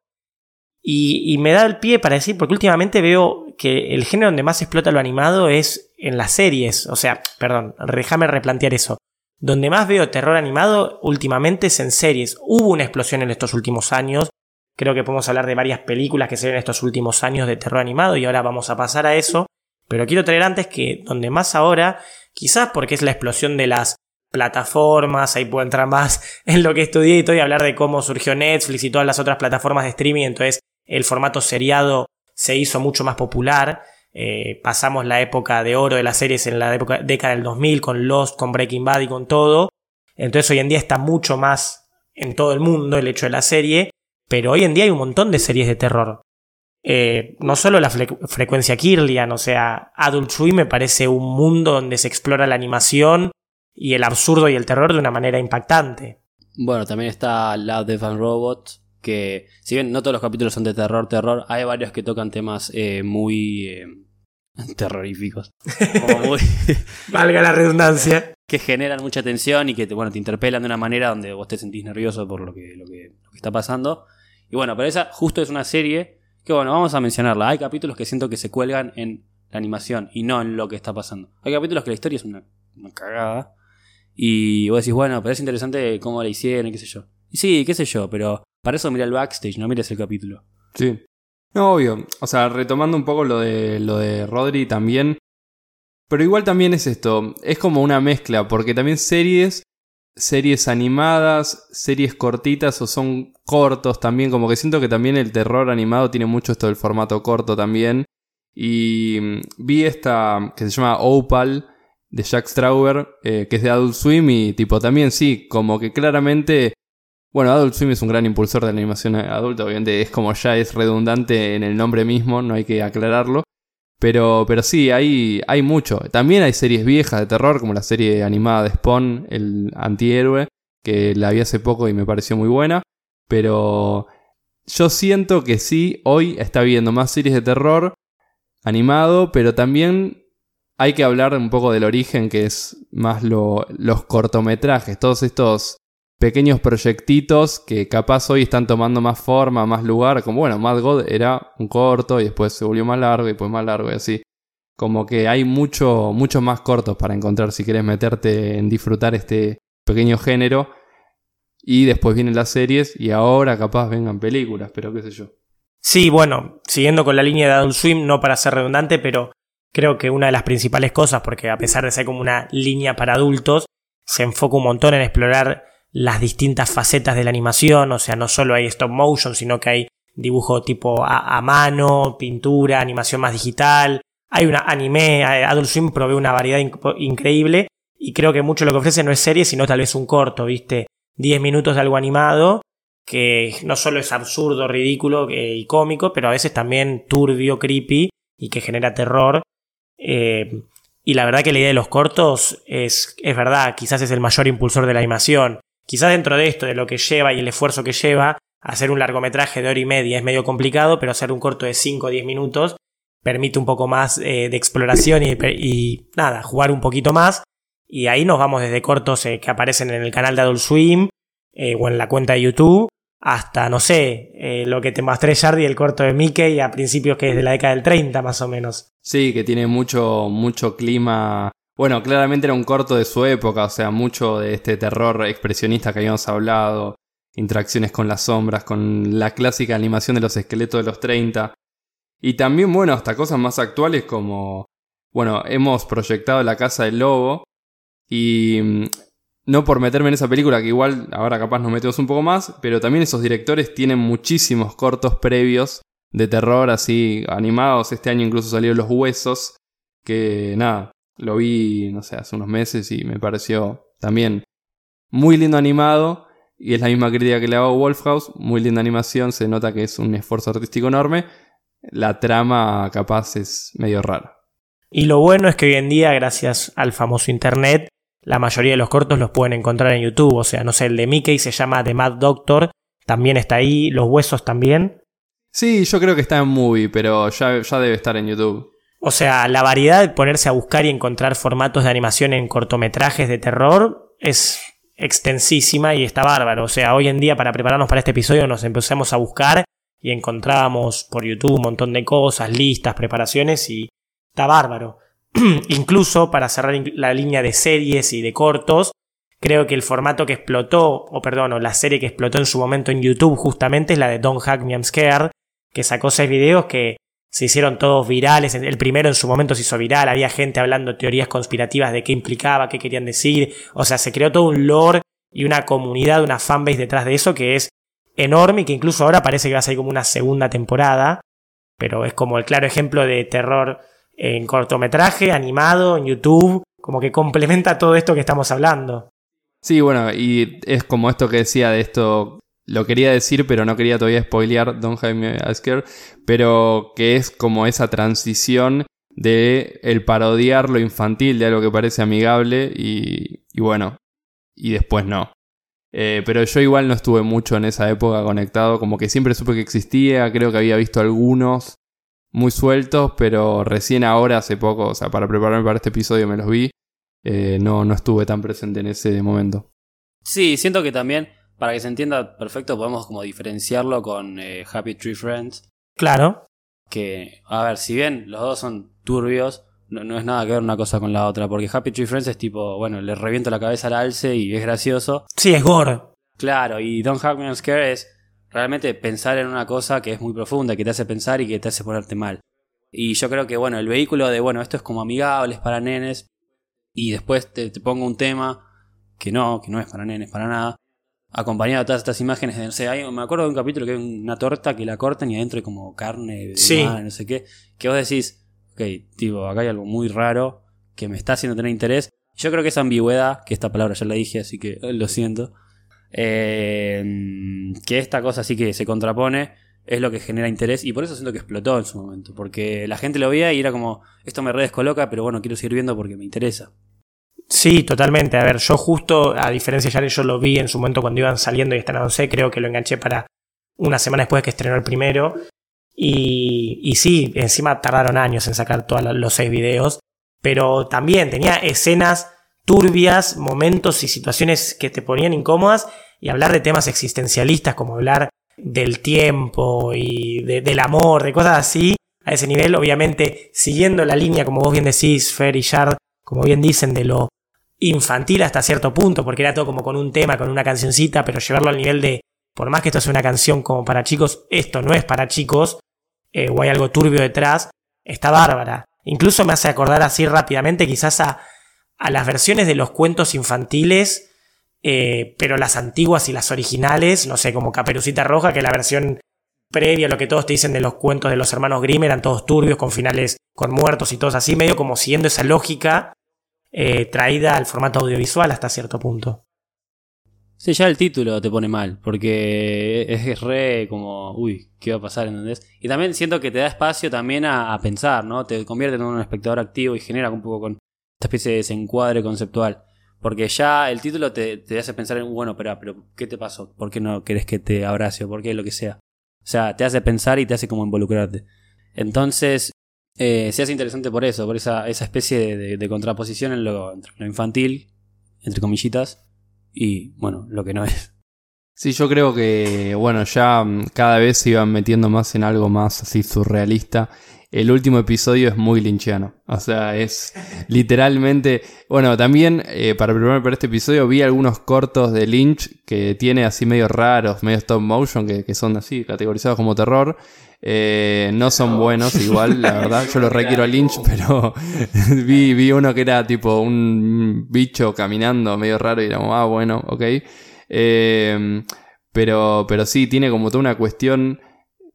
Speaker 6: Y, y me da el pie para decir, porque últimamente veo que el género donde más explota lo animado es en las series. O sea, perdón, déjame replantear eso. Donde más veo terror animado últimamente es en series. Hubo una explosión en estos últimos años. Creo que podemos hablar de varias películas que se ven en estos últimos años de terror animado y ahora vamos a pasar a eso. Pero quiero traer antes que donde más ahora, quizás porque es la explosión de las plataformas, ahí puedo entrar más en lo que estudié y todo y hablar de cómo surgió Netflix y todas las otras plataformas de streaming, entonces el formato seriado se hizo mucho más popular. Eh, pasamos la época de oro de las series en la época, década del 2000 con Lost, con Breaking Bad y con todo. Entonces hoy en día está mucho más en todo el mundo el hecho de la serie, pero hoy en día hay un montón de series de terror. Eh, no solo la fre- frecuencia Kirlian, o sea, Adult Swim me parece un mundo donde se explora la animación y el absurdo y el terror de una manera impactante.
Speaker 7: Bueno, también está Love, Death and Robots, que si bien no todos los capítulos son de terror, terror, hay varios que tocan temas eh, muy eh, terroríficos. Muy-
Speaker 6: Valga la redundancia.
Speaker 7: Que generan mucha tensión y que te, bueno, te interpelan de una manera donde vos te sentís nervioso por lo que, lo que, está pasando. Y bueno, pero esa justo es una serie que bueno, vamos a mencionarla. Hay capítulos que siento que se cuelgan en la animación y no en lo que está pasando. Hay capítulos que la historia es una, una cagada. Y vos decís, bueno, pero es interesante cómo la hicieron y qué sé yo. Y sí, qué sé yo, pero para eso mira el backstage, no mires el capítulo.
Speaker 8: Sí. No, obvio. O sea, retomando un poco lo de, lo de Rodri también. Pero igual también es esto. Es como una mezcla, porque también series, series animadas, series cortitas o son cortos también. Como que siento que también el terror animado tiene mucho esto del formato corto también. Y mm, vi esta que se llama Opal de Jack Strauber, eh, que es de Adult Swim y tipo también sí, como que claramente bueno, Adult Swim es un gran impulsor de la animación adulta, obviamente es como ya es redundante en el nombre mismo, no hay que aclararlo. Pero, pero sí, hay, hay mucho. También hay series viejas de terror, como la serie animada de Spawn, el antihéroe, que la vi hace poco y me pareció muy buena. Pero yo siento que sí, hoy está viendo más series de terror animado, pero también hay que hablar un poco del origen, que es más lo- los cortometrajes, todos estos pequeños proyectitos que capaz hoy están tomando más forma, más lugar, como bueno, Mad God era un corto y después se volvió más largo y después más largo y así. Como que hay mucho, muchos más cortos para encontrar si quieres meterte en disfrutar este pequeño género. Y después vienen las series y ahora capaz vengan películas, pero qué sé yo.
Speaker 6: Sí, bueno, siguiendo con la línea de Adult Swim, no para ser redundante, pero creo que una de las principales cosas, porque a pesar de ser como una línea para adultos, se enfoca un montón en explorar las distintas facetas de la animación, o sea, no solo hay stop motion, sino que hay dibujo tipo a, mano, pintura, animación más digital, hay una anime, eh, Adult Swim provee una variedad inc- increíble y creo que mucho lo que ofrece no es serie, sino tal vez un corto, ¿viste? 10 minutos de algo animado que no solo es absurdo, ridículo eh, y cómico, pero a veces también turbio, creepy y que genera terror. Eh, y la verdad que la idea de los cortos es, es verdad, quizás es el mayor impulsor de la animación. Quizás dentro de esto, de lo que lleva y el esfuerzo que lleva, hacer un largometraje de hora y media es medio complicado, pero hacer un corto de 5 o 10 minutos permite un poco más eh, de exploración y, nada, jugar un poquito más. Y ahí nos vamos desde cortos eh, que aparecen en el canal de Adult Swim eh, o en la cuenta de YouTube hasta, no sé, lo que te mostré Jardy, el corto de Mickey a principios que es de la década del 30 más o menos.
Speaker 8: Sí, que tiene mucho, mucho clima. Bueno, claramente era un corto de su época, o sea, mucho de este terror expresionista que habíamos hablado, interacciones con las sombras, con la clásica animación de los esqueletos de los 30. Y también, bueno, hasta cosas más actuales como, bueno, hemos proyectado La Casa del Lobo y mm, no por meterme en esa película, que igual ahora capaz nos metemos un poco más, pero también esos directores tienen muchísimos cortos previos de terror así animados. Este año incluso salieron Los Huesos, que nada, lo vi, no sé, hace unos meses y me pareció también muy lindo animado. Y es la misma crítica que le hago a Wolfhouse, muy linda animación, se nota que es un esfuerzo artístico enorme. La trama capaz es medio rara.
Speaker 6: Y lo bueno es que hoy en día, gracias al famoso internet, la mayoría de los cortos los pueden encontrar en YouTube. O sea, no sé, el de Mickey se llama The Mad Doctor, también está ahí, los huesos también.
Speaker 8: Sí, yo creo que está en movie, pero ya, ya debe estar en YouTube.
Speaker 6: O sea, la variedad de ponerse a buscar y encontrar formatos de animación en cortometrajes de terror es extensísima y está bárbaro. O sea, hoy en día para prepararnos para este episodio nos empezamos a buscar y encontrábamos por YouTube un montón de cosas, listas, preparaciones y está bárbaro. Incluso para cerrar la línea de series y de cortos, creo que el formato que explotó, o perdón, o la serie que explotó en su momento en YouTube justamente es la de Don't Hack Me I'm Scared, que sacó seis videos que se hicieron todos virales. El primero en su momento se hizo viral, había gente hablando teorías conspirativas de qué implicaba, qué querían decir. O sea, se creó todo un lore y una comunidad, una fanbase detrás de eso que es enorme y que incluso ahora parece que va a ser como una segunda temporada. Pero es como el claro ejemplo de terror en cortometraje, animado, en YouTube, como que complementa todo esto que estamos hablando.
Speaker 8: Sí, bueno, y es como esto que decía de esto, lo quería decir, pero no quería todavía spoilear Don't Have Me Scared, pero que es como esa transición de el parodiar lo infantil de algo que parece amigable y, y bueno, y después no. Eh, pero yo igual no estuve mucho en esa época conectado, como que siempre supe que existía, creo que había visto algunos muy sueltos, pero recién ahora, hace poco, o sea, para prepararme para este episodio me los vi, eh, no, no estuve tan presente en ese momento.
Speaker 7: Sí, siento que también, para que se entienda perfecto, podemos como diferenciarlo con eh, Happy Tree Friends.
Speaker 6: Claro.
Speaker 7: Que, a ver, si bien los dos son turbios, no, no es nada que ver una cosa con la otra, porque Happy Tree Friends es tipo, bueno, le reviento la cabeza al alce y es gracioso.
Speaker 6: Sí, es gore.
Speaker 7: Claro, y Don't Have Me Scare es realmente pensar en una cosa que es muy profunda, que te hace pensar y que te hace ponerte mal. Y yo creo que, bueno, el vehículo de, bueno, esto es como amigable, es para nenes, y después te, te pongo un tema que no, que no es para nenes, para nada, acompañado de todas estas imágenes de, no sé, hay- me acuerdo de un capítulo que hay una torta que la cortan y adentro hay como carne, de
Speaker 6: Sí.
Speaker 7: mar, no sé qué, que vos decís, ok, tipo, acá hay algo muy raro que me está haciendo tener interés. Yo creo que esa ambigüedad, que esta palabra ya la dije, así que lo siento, eh, que esta cosa así que se contrapone es lo que genera interés y por eso siento que explotó en su momento, porque la gente lo veía y era como, esto me re descoloca, pero bueno, quiero seguir viendo porque me interesa.
Speaker 6: Sí, totalmente. A ver, yo justo, a diferencia de Jared, yo lo vi en su momento cuando iban saliendo y estrenándose, creo que lo enganché para una semana después de que estrenó el primero. Y, y sí, encima tardaron años en sacar todos los seis videos, pero también tenía escenas turbias, momentos y situaciones que te ponían incómodas y hablar de temas existencialistas como hablar del tiempo y de- del amor, de cosas así, a ese nivel, obviamente siguiendo la línea, como vos bien decís, Fer y Shard, como bien dicen, de lo infantil hasta cierto punto, porque era todo como con un tema, con una cancioncita, pero llevarlo al nivel de, por más que esto sea una canción como para chicos, esto no es para chicos, eh, o hay algo turbio detrás, está bárbara. Incluso me hace acordar así rápidamente quizás a, a las versiones de los cuentos infantiles, eh, pero las antiguas y las originales, no sé, como Caperucita Roja, que la versión previa a lo que todos te dicen de los cuentos de los hermanos Grimm eran todos turbios, con finales con muertos y todos así, medio como siguiendo esa lógica eh, traída al formato audiovisual hasta cierto punto.
Speaker 7: Sí, ya el título te pone mal, porque es, re como, uy, ¿qué va a pasar? ¿Entendés? Y también siento que te da espacio también a, a pensar, ¿no? Te convierte en un espectador activo y genera un poco con esta especie de desencuadre conceptual. Porque ya el título te, te hace pensar en, bueno, pero, pero, ¿qué te pasó? ¿Por qué no querés que te abrace o por qué lo que sea? O sea, te hace pensar y te hace como involucrarte. Entonces, eh, se hace interesante por eso, por esa, especie de, contraposición en lo, entre lo infantil, entre comillitas, y bueno, lo que no es.
Speaker 8: Sí, yo creo que, bueno, ya mm, cada vez se iban metiendo más en algo más así surrealista. El último episodio es muy linchiano. O sea, es literalmente. Bueno, también eh, para prepararme para este episodio vi algunos cortos de Lynch que tiene así medio raros, medio stop motion, que son así categorizados como terror. Eh, no son buenos igual, la verdad. Yo lo requiero a Lynch, pero vi, vi uno que era tipo un bicho caminando medio raro y era como, ah, bueno, ok. Eh, pero, pero sí, tiene como toda una cuestión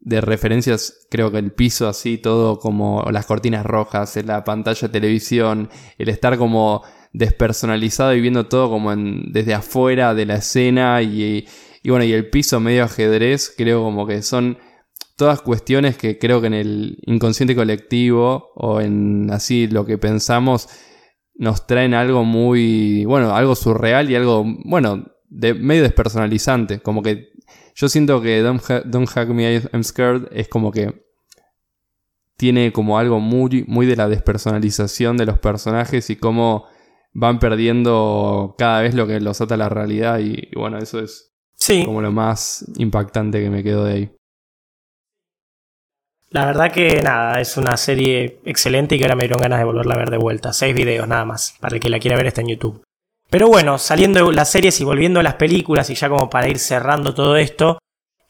Speaker 8: de referencias, creo que el piso así, todo como las cortinas rojas, en la pantalla de televisión, el estar como despersonalizado y viendo todo como en- desde afuera de la escena y, y bueno, y el piso medio ajedrez, creo como que son todas cuestiones que creo que en el inconsciente colectivo o en así lo que pensamos nos traen algo muy, bueno, algo surreal y algo, bueno, de medio despersonalizante, como que yo siento que Don't, Ha- Don't Hug Me, I'm Scared es como que tiene como algo muy, muy de la despersonalización de los personajes y cómo van perdiendo cada vez lo que los ata a la realidad y, y bueno, eso es
Speaker 6: Sí.
Speaker 8: como lo más impactante que me quedó de ahí.
Speaker 6: La verdad que nada, es una serie excelente y que ahora me dieron ganas de volverla a ver de vuelta. Seis videos nada más. Para el que la quiera ver está en YouTube. Pero bueno, saliendo de las series y volviendo a las películas y ya como para ir cerrando todo esto,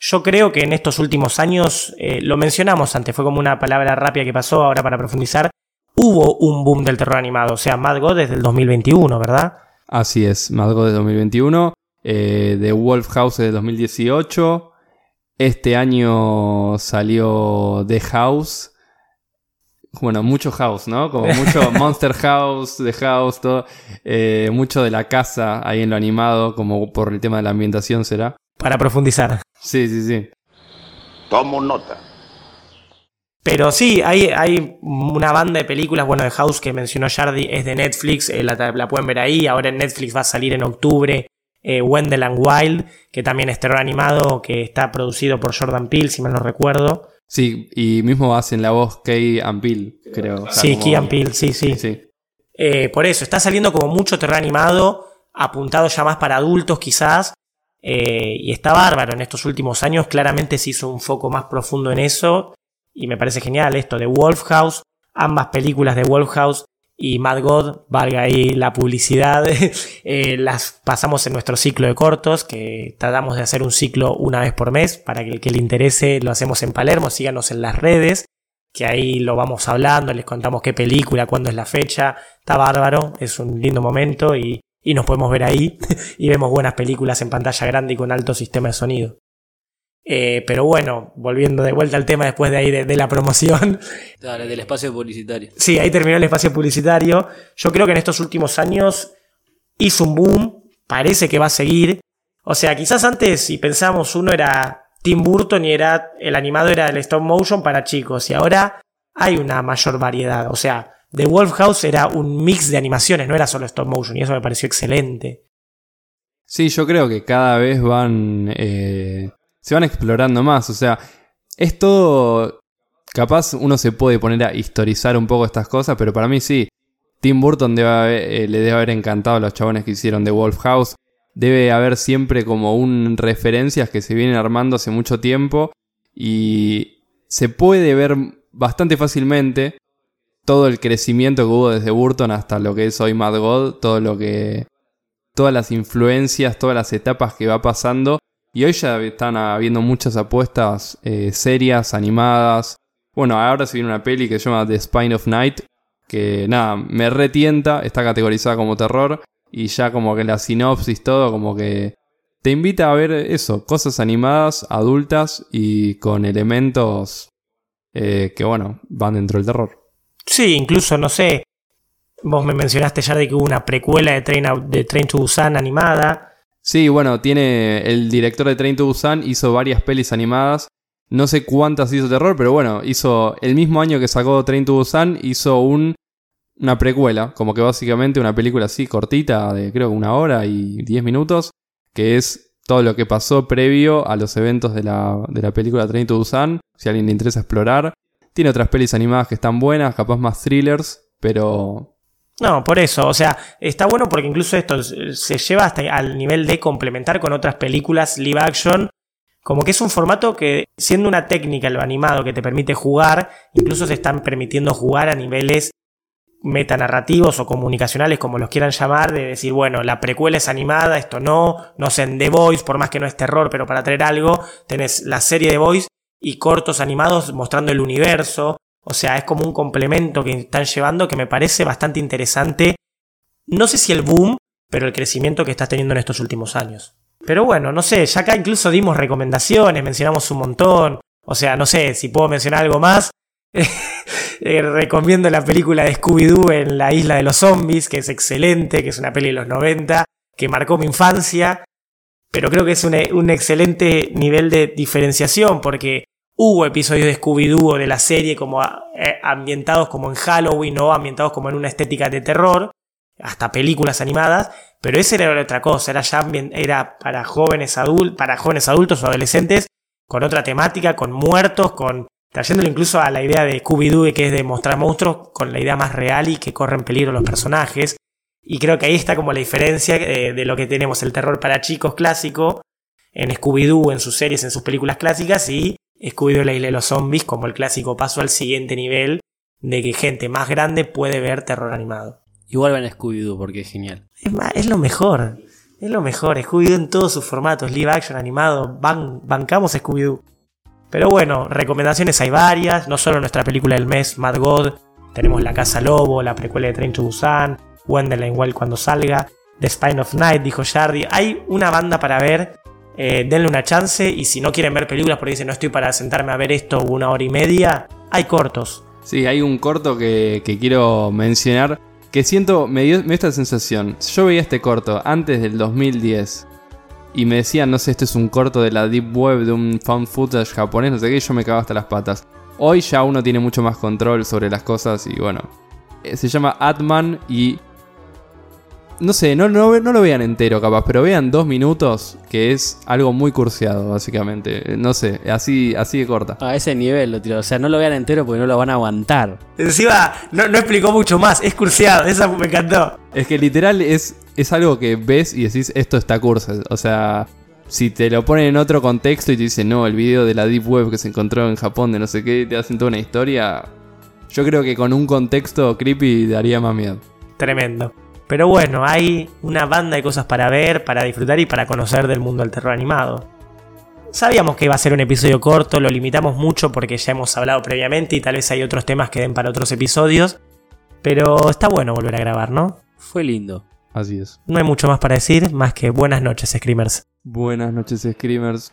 Speaker 6: yo creo que en estos últimos años, eh, lo mencionamos antes, fue como una palabra rápida que pasó, ahora para profundizar, hubo un boom del terror animado, o sea, Mad God desde el 2021, ¿verdad?
Speaker 8: Así es, Mad God de 2021, eh, The Wolf House de 2018, este año salió The House, bueno, mucho house, ¿no? Como mucho Monster House, The House, todo, eh, mucho de la casa ahí en lo animado, como por el tema de la ambientación será.
Speaker 6: Para profundizar.
Speaker 8: Sí, sí, sí.
Speaker 4: Tomo nota.
Speaker 6: Pero sí, hay, hay una banda de películas, bueno, de House que mencionó Jardy, es de Netflix, eh, la, la pueden ver ahí, ahora en Netflix va a salir en octubre eh, Wendell and Wild, que también es terror animado, que está producido por Jordan Peele, si mal no recuerdo.
Speaker 8: Sí, y mismo hacen la voz Key and Peele, creo. O sea,
Speaker 6: sí,
Speaker 8: como-
Speaker 6: Key and Peele, sí, sí.
Speaker 8: Sí.
Speaker 6: Eh, por eso, está saliendo como mucho terror animado, apuntado ya más para adultos quizás, eh, y está bárbaro en estos últimos años, claramente se hizo un foco más profundo en eso, y me parece genial esto de Wolf House, ambas películas de Wolf House y Mad God, valga ahí la publicidad, eh, las pasamos en nuestro ciclo de cortos, que tratamos de hacer un ciclo una vez por mes, para que el que le interese lo hacemos en Palermo, síganos en las redes, que ahí lo vamos hablando, les contamos qué película, cuándo es la fecha, está bárbaro, es un lindo momento y, y nos podemos ver ahí y vemos buenas películas en pantalla grande y con alto sistema de sonido. Eh, pero bueno, volviendo de vuelta al tema después de ahí de, de la promoción,
Speaker 7: del espacio publicitario.
Speaker 6: Sí, ahí terminó el espacio publicitario. Yo creo que en estos últimos años hizo un boom, parece que va a seguir. O sea, quizás antes, si pensamos, uno era Tim Burton y era el animado era el stop motion para chicos, y ahora hay una mayor variedad. O sea, The Wolf House era un mix de animaciones, no era solo stop motion, y eso me pareció excelente.
Speaker 8: Sí, yo creo que cada vez van. eh, se van explorando más. O sea, es todo. Capaz uno se puede poner a historizar un poco estas cosas, pero para mí sí. Tim Burton debe haber- eh, le debe haber encantado a los chabones que hicieron The Wolf House. Debe haber siempre como un referencias que se vienen armando hace mucho tiempo. Y se puede ver bastante fácilmente todo el crecimiento que hubo desde Burton hasta lo que es hoy Mad God, todo lo que todas las influencias, todas las etapas que va pasando. Y hoy ya están habiendo muchas apuestas eh, serias, animadas. Bueno, ahora se viene una peli que se llama The Spine of Night, que nada, me retienta, está categorizada como terror. Y ya como que la sinopsis, todo, como que te invita a ver eso, cosas animadas, adultas y con elementos eh, que, bueno, van dentro del terror.
Speaker 6: Sí, incluso, no sé, vos me mencionaste ya de que hubo una precuela de Train, de Train to Busan animada.
Speaker 8: Sí, bueno, tiene el director de Train to Busan hizo varias pelis animadas. No sé cuántas hizo terror, pero bueno, hizo el mismo año que sacó Train to Busan, hizo un, una precuela, como que básicamente una película así cortita, de creo una hora y diez minutos, que es todo lo que pasó previo a los eventos de la, de la película Train to Busan, si a alguien le interesa explorar. Tiene otras pelis animadas que están buenas, capaz más thrillers, pero
Speaker 6: No, por eso, o sea, está bueno porque incluso esto se lleva hasta al nivel de complementar con otras películas live action, como que es un formato que, siendo una técnica lo animado que te permite jugar, incluso se están permitiendo jugar a niveles metanarrativos o comunicacionales, como los quieran llamar, de decir, bueno, la precuela es animada, esto no, no sé, en The Voice, por más que no es terror, pero para traer algo, tenés la serie de Voice y cortos animados mostrando el universo, o sea, es como un complemento que están llevando que me parece bastante interesante. No sé si el boom, pero el crecimiento que estás teniendo en estos últimos años. Pero bueno, no sé, ya acá incluso dimos recomendaciones, mencionamos un montón. O sea, no sé si puedo mencionar algo más. Eh, recomiendo la película de Scooby-Doo en la isla de los zombies, que es excelente, que es una peli de los 90, que marcó mi infancia. Pero creo que es un excelente nivel de diferenciación, porque hubo episodios de Scooby-Doo de la serie como eh, ambientados como en Halloween o ambientados como en una estética de terror, hasta películas animadas, pero ese era otra cosa, era ya era para jóvenes adultos, para jóvenes adultos o adolescentes con otra temática, con muertos, con trayéndolo incluso a la idea de Scooby-Doo que es de mostrar monstruos con la idea más real y que corren peligro los personajes. Y creo que ahí está como la diferencia eh, de lo que tenemos el terror para chicos clásico en Scooby-Doo, en sus series, en sus películas clásicas y Scooby-Doo la isla de los zombies como el clásico paso al siguiente nivel de que gente más grande puede ver terror animado.
Speaker 7: Igual ven Scooby-Doo porque es genial.
Speaker 6: Es, es lo mejor, es lo mejor. Scooby-Doo en todos sus formatos, live action, animado, ban- bancamos Scooby-Doo. Pero bueno, recomendaciones hay varias, no solo nuestra película del mes, Mad God, tenemos La Casa Lobo, la precuela de Train to Busan, Wonderland Wild cuando salga, The Spine of Night, dijo Jardy. Hay una banda para ver, eh, denle una chance y si no quieren ver películas porque dicen no estoy para sentarme a ver esto una hora y media, hay cortos.
Speaker 8: Sí, hay un corto que, quiero mencionar que siento, me dio, me esta sensación. Yo veía este corto antes del 2010 y me decían, no sé, este es un corto de la Deep Web, de un found footage japonés, no sé qué, y yo me cagaba hasta las patas. Hoy ya uno tiene mucho más control sobre las cosas y bueno. eh, Se llama Atman y... No sé, no, no, no lo vean entero capaz, pero vean dos minutos, que es algo muy cursiado, básicamente. No sé, así, así de corta.
Speaker 7: A ese nivel lo tiró. O sea, no lo vean entero porque no lo van a aguantar.
Speaker 6: Encima, no, no explicó mucho más, es cursiado, esa me encantó.
Speaker 8: Es que literal es, es algo que ves y decís, esto está curso. O sea, si te lo ponen en otro contexto y te dicen, no, el video de la Deep Web que se encontró en Japón de no sé qué, te hacen toda una historia. Yo creo que con un contexto creepy daría más miedo.
Speaker 6: Tremendo. Pero bueno, hay una banda de cosas para ver, para disfrutar y para conocer del mundo del terror animado. Sabíamos que iba a ser un episodio corto, lo limitamos mucho porque ya hemos hablado previamente y tal vez hay otros temas que den para otros episodios. Pero está bueno volver a grabar, ¿no?
Speaker 7: Fue lindo.
Speaker 8: Así es.
Speaker 6: No hay mucho más para decir, más que buenas noches, Screamers.
Speaker 8: Buenas noches, Screamers.